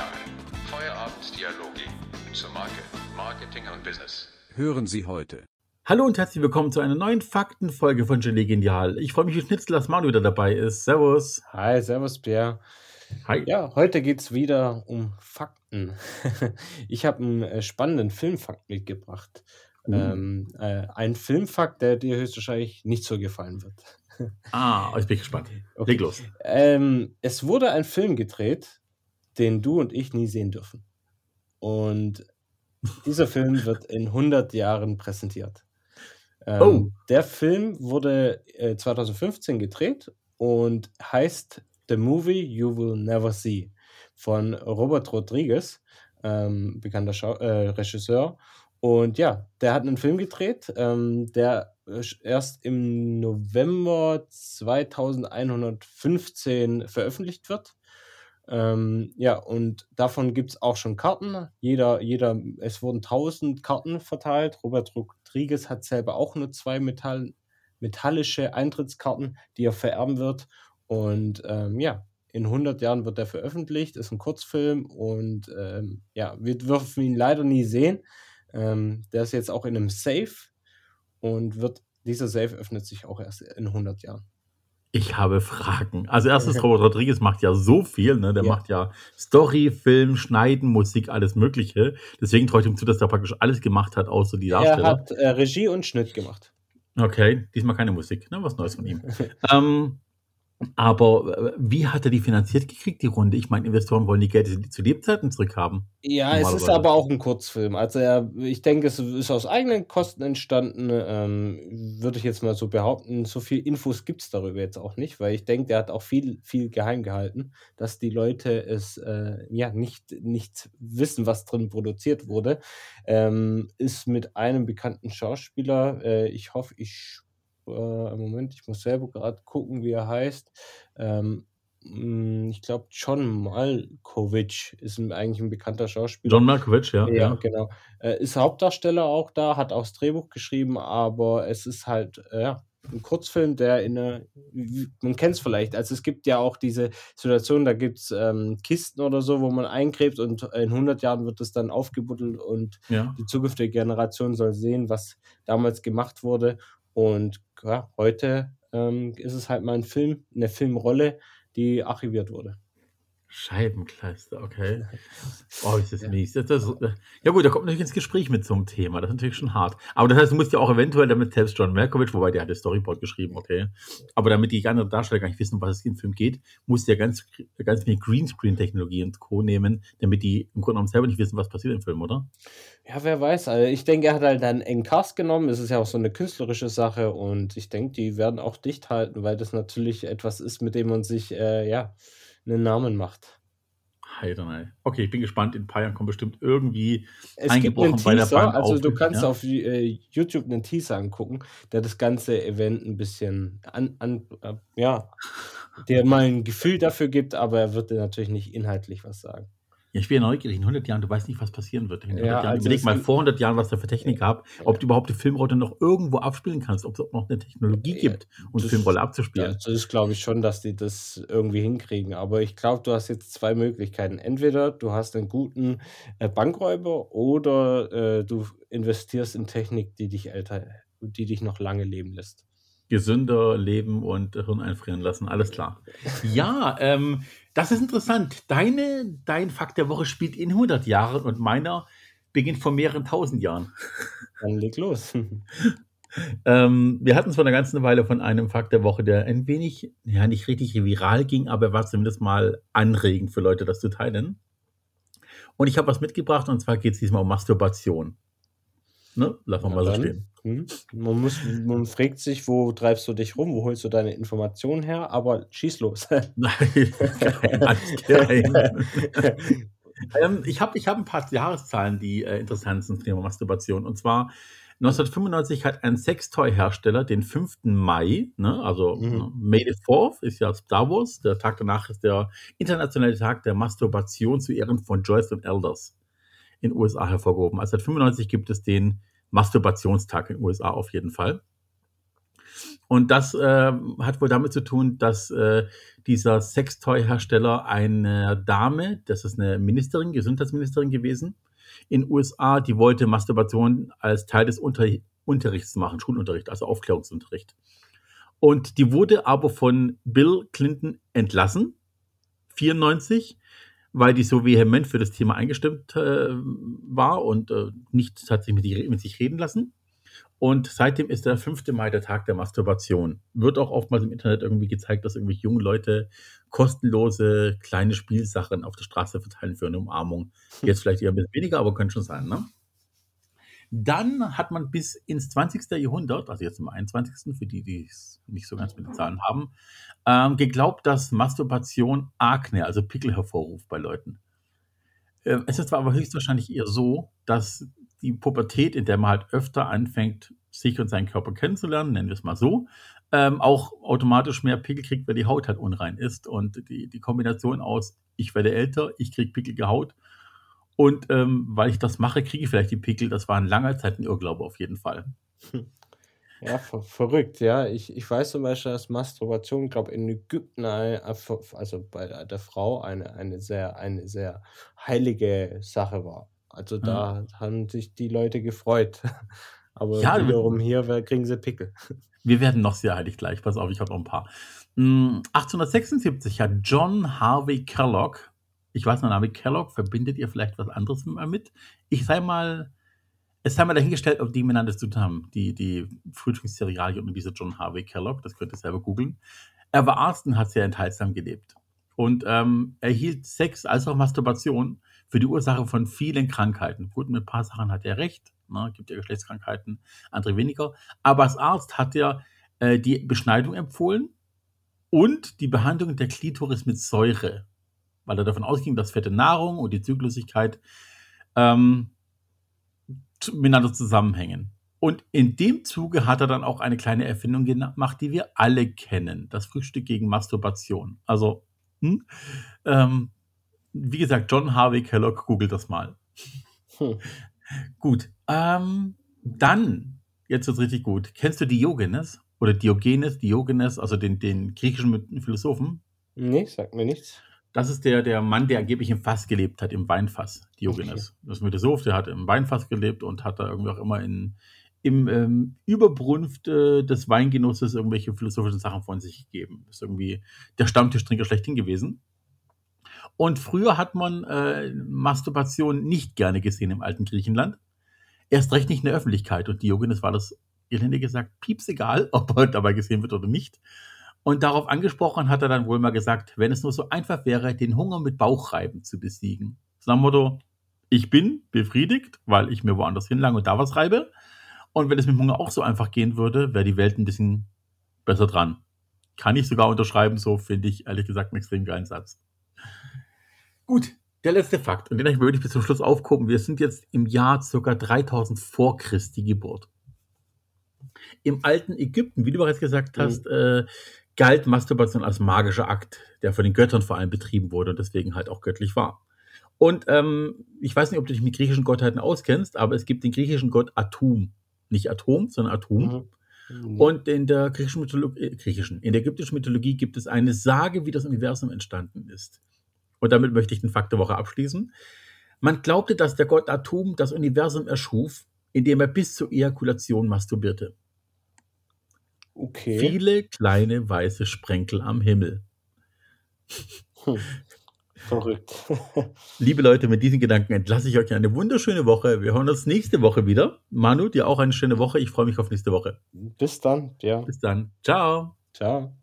Genial. Feierabenddialoge zur Marke, Marketing und Business. Hören Sie heute. Hallo und herzlich willkommen zu einer neuen Faktenfolge von Gelee Genial. Ich freue mich wie Schnitzel, dass Manu wieder dabei ist. Servus. Hi, servus Pierre. Hi. Ja, heute geht es wieder um Fakten. ich habe einen äh, spannenden Filmfakt mitgebracht. Uh. Ähm, äh, ein Filmfakt, der dir höchstwahrscheinlich nicht so gefallen wird. Ah, ich bin gespannt. Okay. Leg los. Ähm, es wurde ein Film gedreht, den du und ich nie sehen dürfen. Und dieser Film wird in 100 Jahren präsentiert. Ähm, Oh. Der Film wurde äh, 2015 gedreht und heißt The Movie You Will Never See von Robert Rodriguez, ähm, bekannter Schau äh, Regisseur. Und ja, der hat einen Film gedreht, ähm, der äh, erst im November 2115 veröffentlicht wird. Ähm, ja, und davon gibt es auch schon Karten. Jeder, jeder, es wurden 1000 Karten verteilt. Robert Rodriguez hat selber auch nur zwei Metall, metallische Eintrittskarten, die er vererben wird. Und ähm, ja, in 100 Jahren wird der veröffentlicht, ist ein Kurzfilm und ähm, ja, wir dürfen ihn leider nie sehen. Ähm, der ist jetzt auch in einem Safe und wird, dieser Safe öffnet sich auch erst in 100 Jahren. Ich habe Fragen. Also erstens, Robert Rodriguez macht ja so viel, ne? Der Ja. macht ja Story, Film, Schneiden, Musik, alles Mögliche. Deswegen traue ich ihm zu, dass er praktisch alles gemacht hat, außer die Er Darsteller. hat äh, Regie und Schnitt gemacht. Okay, diesmal keine Musik, ne? Was Neues von ihm. ähm, aber äh, wie hat er die finanziert gekriegt, die Runde? Ich meine, Investoren wollen die Geld zu Lebzeiten zurückhaben. Ja, es ist aber auch ein Kurzfilm. Also er, ich denke, es ist aus eigenen Kosten entstanden, ähm, würde ich jetzt mal so behaupten. So viel Infos gibt es darüber jetzt auch nicht, weil ich denke, der hat auch viel, viel geheim gehalten, dass die Leute es äh, ja nicht, nicht wissen, was drin produziert wurde. Ähm, ist mit einem bekannten Schauspieler, äh, ich hoffe, ich äh, Moment, ich muss selber gerade gucken, wie er heißt. Ähm, mh, ich glaube, John Malkovich ist ein, eigentlich ein bekannter Schauspieler. John Malkovich, ja. Ja, ja. genau. Äh, ist Hauptdarsteller auch da, hat auch das Drehbuch geschrieben, aber es ist halt, ja, ein Kurzfilm, der in eine, man kennt es vielleicht, also es gibt ja auch diese Situation, da gibt es ähm, Kisten oder so, wo man eingräbt und in 100 Jahren wird es dann aufgebuddelt und ja. die zukünftige Generation soll sehen, was damals gemacht wurde. Und ja, heute ähm, ist es halt mal ein Film, eine Filmrolle, die archiviert wurde. Scheibenkleister, okay. Oh, ist das Ja. mies. Das, das, ja gut, da kommt natürlich ins Gespräch mit so einem Thema. Das ist natürlich schon hart. Aber das heißt, du musst ja auch eventuell damit selbst John Malkovich, wobei der hat das Storyboard geschrieben, okay. Aber damit die anderen Darsteller gar nicht wissen, um was es im Film geht, musst du ja ganz, ganz viel Greenscreen-Technologie und Co. nehmen, damit die im Grunde genommen selber nicht wissen, was passiert im Film, oder? Ja, wer weiß. Also ich denke, er hat halt einen engen Cast genommen. Es ist ja auch so eine künstlerische Sache und ich denke, die werden auch dicht halten, weil das natürlich etwas ist, mit dem man sich äh, ja einen Namen macht. Heidernei. Okay, ich bin gespannt. In ein paar Jahren kommt bestimmt irgendwie Es gibt einen eingebrochen bei der Teaser, Bank also auf. du kannst ja? auf äh, YouTube einen Teaser angucken, der das ganze Event ein bisschen an, an äh, ja, der mal ein Gefühl dafür gibt, aber er wird dir natürlich nicht inhaltlich was sagen. Ja, ich bin ja neugierig. In 100 Jahren, du weißt nicht, was passieren wird. In 100 Ja, Jahren. also Überleg mal vor 100 Jahren, was da für Technik gab, ob du überhaupt die Filmrolle noch irgendwo abspielen kannst, ob es noch eine Technologie Ja, gibt, um das- Filmrolle abzuspielen. das ist, glaube ich, schon, dass die das irgendwie hinkriegen. Aber ich glaube, du hast jetzt zwei Möglichkeiten. Entweder du hast einen guten äh, Bankräuber oder äh, du investierst in Technik, die dich älter, die dich noch lange leben lässt. Gesünder leben und Hirn einfrieren lassen, alles klar. Ja, ähm, das ist interessant. Deine, dein Fakt der Woche spielt in 100 Jahren und meiner beginnt vor mehreren tausend Jahren. Dann leg los. Ähm, wir hatten es vor einer ganzen Weile von einem Fakt der Woche, der ein wenig, ja, nicht richtig viral ging, aber er war zumindest mal anregend für Leute, das zu teilen. Und ich habe was mitgebracht und zwar geht es diesmal um Masturbation. Ne? Lassen wir mal so stehen. Hm? Man, muss, man fragt sich, wo treibst du dich rum, wo holst du deine Informationen her, aber schieß los. Nein, kein, geheim. ähm, ich habe ich hab ein paar Jahreszahlen, die äh, interessant sind zum Thema Masturbation. Und zwar 1995 hat ein Sextoy-Hersteller den 5. Mai, ne, also Mhm. ne, May the 4th ist ja Star Wars, der Tag danach ist der internationale Tag der Masturbation zu Ehren von Joyce und Elders in den USA hervorgehoben. Also seit 95 gibt es den Masturbationstag in den USA auf jeden Fall. Und das äh, hat wohl damit zu tun, dass äh, dieser Sextoy-Hersteller eine Dame, das ist eine Ministerin, Gesundheitsministerin gewesen, in USA, die wollte Masturbation als Teil des Unter Unterrichts machen, Schulunterricht, also Aufklärungsunterricht. Und die wurde aber von Bill Clinton entlassen, 94, weil die so vehement für das Thema eingestimmt äh, war und äh, nicht hat sich mit, mit sich reden lassen. Und seitdem ist der 5. Mai der Tag der Masturbation. Wird auch oftmals im Internet irgendwie gezeigt, dass irgendwelche jungen Leute kostenlose kleine Spielsachen auf der Straße verteilen für eine Umarmung. Jetzt vielleicht eher ein bisschen weniger, aber könnte schon sein, ne? Dann hat man bis ins 20. Jahrhundert, also jetzt im 21. für die, die es nicht so ganz mit den Zahlen haben, ähm, geglaubt, dass Masturbation Akne, also Pickel hervorruft bei Leuten. Ähm, es ist zwar aber höchstwahrscheinlich eher so, dass die Pubertät, in der man halt öfter anfängt, sich und seinen Körper kennenzulernen, nennen wir es mal so, ähm, auch automatisch mehr Pickel kriegt, weil die Haut halt unrein ist. Und die, die Kombination aus, ich werde älter, ich kriege pickelige Haut und ähm, weil ich das mache, kriege ich vielleicht die Pickel. Das war ein langer Zeit ein Irrglaube auf jeden Fall. Ja, ver verrückt, ja. Ich, ich weiß zum Beispiel, dass Masturbation, glaube in Ägypten, eine, also bei der, Frau, eine, eine, sehr, eine sehr heilige Sache war. Also da haben sich die Leute gefreut. Aber Ja, wiederum hier kriegen sie Pickel. wir werden noch sehr heilig gleich. Pass auf, ich habe noch ein paar. Mm, 1876 hat John Harvey Kellogg, ich weiß, der Name Kellogg, verbindet ihr vielleicht was anderes mit? Ich sei mal, es sei mal dahingestellt, ob die miteinander zu tun haben. Die, die Frühstückscerealien und dieser John Harvey Kellogg, das könnt ihr selber googeln. Er war Arzt und hat sehr enthaltsam gelebt. Und ähm, er hielt Sex als auch Masturbation für die Ursache von vielen Krankheiten. Gut, mit ein paar Sachen hat er recht. Ne? Gibt ja Geschlechtskrankheiten, andere weniger. Aber als Arzt hat er äh, die Beschneidung empfohlen und die Behandlung der Klitoris mit Säure, weil er davon ausging, dass fette Nahrung und die Zyklussigkeit ähm, miteinander zusammenhängen. Und in dem Zuge hat er dann auch eine kleine Erfindung gemacht, die wir alle kennen. Das Frühstück gegen Masturbation. Also, hm, ähm, wie gesagt, John Harvey Kellogg, googelt das mal. Hm. Gut, ähm, dann, jetzt wird's richtig gut. Kennst du Diogenes oder Diogenes, Diogenes, also den, den griechischen Philosophen? Nee, sagt mir nichts. Das ist der, der Mann, der angeblich im Fass gelebt hat, im Weinfass, Diogenes. Das ist ein Philosoph, der hat im Weinfass gelebt und hat da irgendwie auch immer in, im ähm, Überbrunft äh, des Weingenusses irgendwelche philosophischen Sachen von sich gegeben. Ist irgendwie der Stammtischtrinker schlechthin gewesen. Und früher hat man äh, Masturbation nicht gerne gesehen im alten Griechenland. Erst recht nicht in der Öffentlichkeit. Und Diogenes war das, gelinde gesagt, pieps egal, ob er dabei gesehen wird oder nicht. Und darauf angesprochen hat er dann wohl mal gesagt, wenn es nur so einfach wäre, den Hunger mit Bauchreiben zu besiegen. So nach Motto, ich bin befriedigt, weil ich mir woanders hinlange und da was reibe. Und wenn es mit Hunger auch so einfach gehen würde, wäre die Welt ein bisschen besser dran. Kann ich sogar unterschreiben, so finde ich ehrlich gesagt einen extrem geilen Satz. Gut, der letzte Fakt, und den würde ich bis zum Schluss aufgucken. Wir sind jetzt im Jahr ca. 3000 vor Christi Geburt. Im alten Ägypten, wie du bereits gesagt Mhm. hast, äh, galt Masturbation als magischer Akt, der von den Göttern vor allem betrieben wurde und deswegen halt auch göttlich war. Und ähm, ich weiß nicht, ob du dich mit griechischen Gottheiten auskennst, aber es gibt den griechischen Gott Atum. Nicht Atom, sondern Atum. Mhm. Nee. Und in der griechischen Mythologie, äh, griechischen, in der ägyptischen Mythologie gibt es eine Sage, wie das Universum entstanden ist. Und damit möchte ich den Fakt der Woche abschließen. Man glaubte, dass der Gott Atum das Universum erschuf, indem er bis zur Ejakulation masturbierte. Okay. Viele kleine weiße Sprenkel am Himmel. Hm. Verrückt. Liebe Leute, mit diesen Gedanken entlasse ich euch in eine wunderschöne Woche. Wir hören uns nächste Woche wieder. Manu, dir auch eine schöne Woche. Ich freue mich auf nächste Woche. Bis dann. Ja. Bis dann. Ciao. Ciao.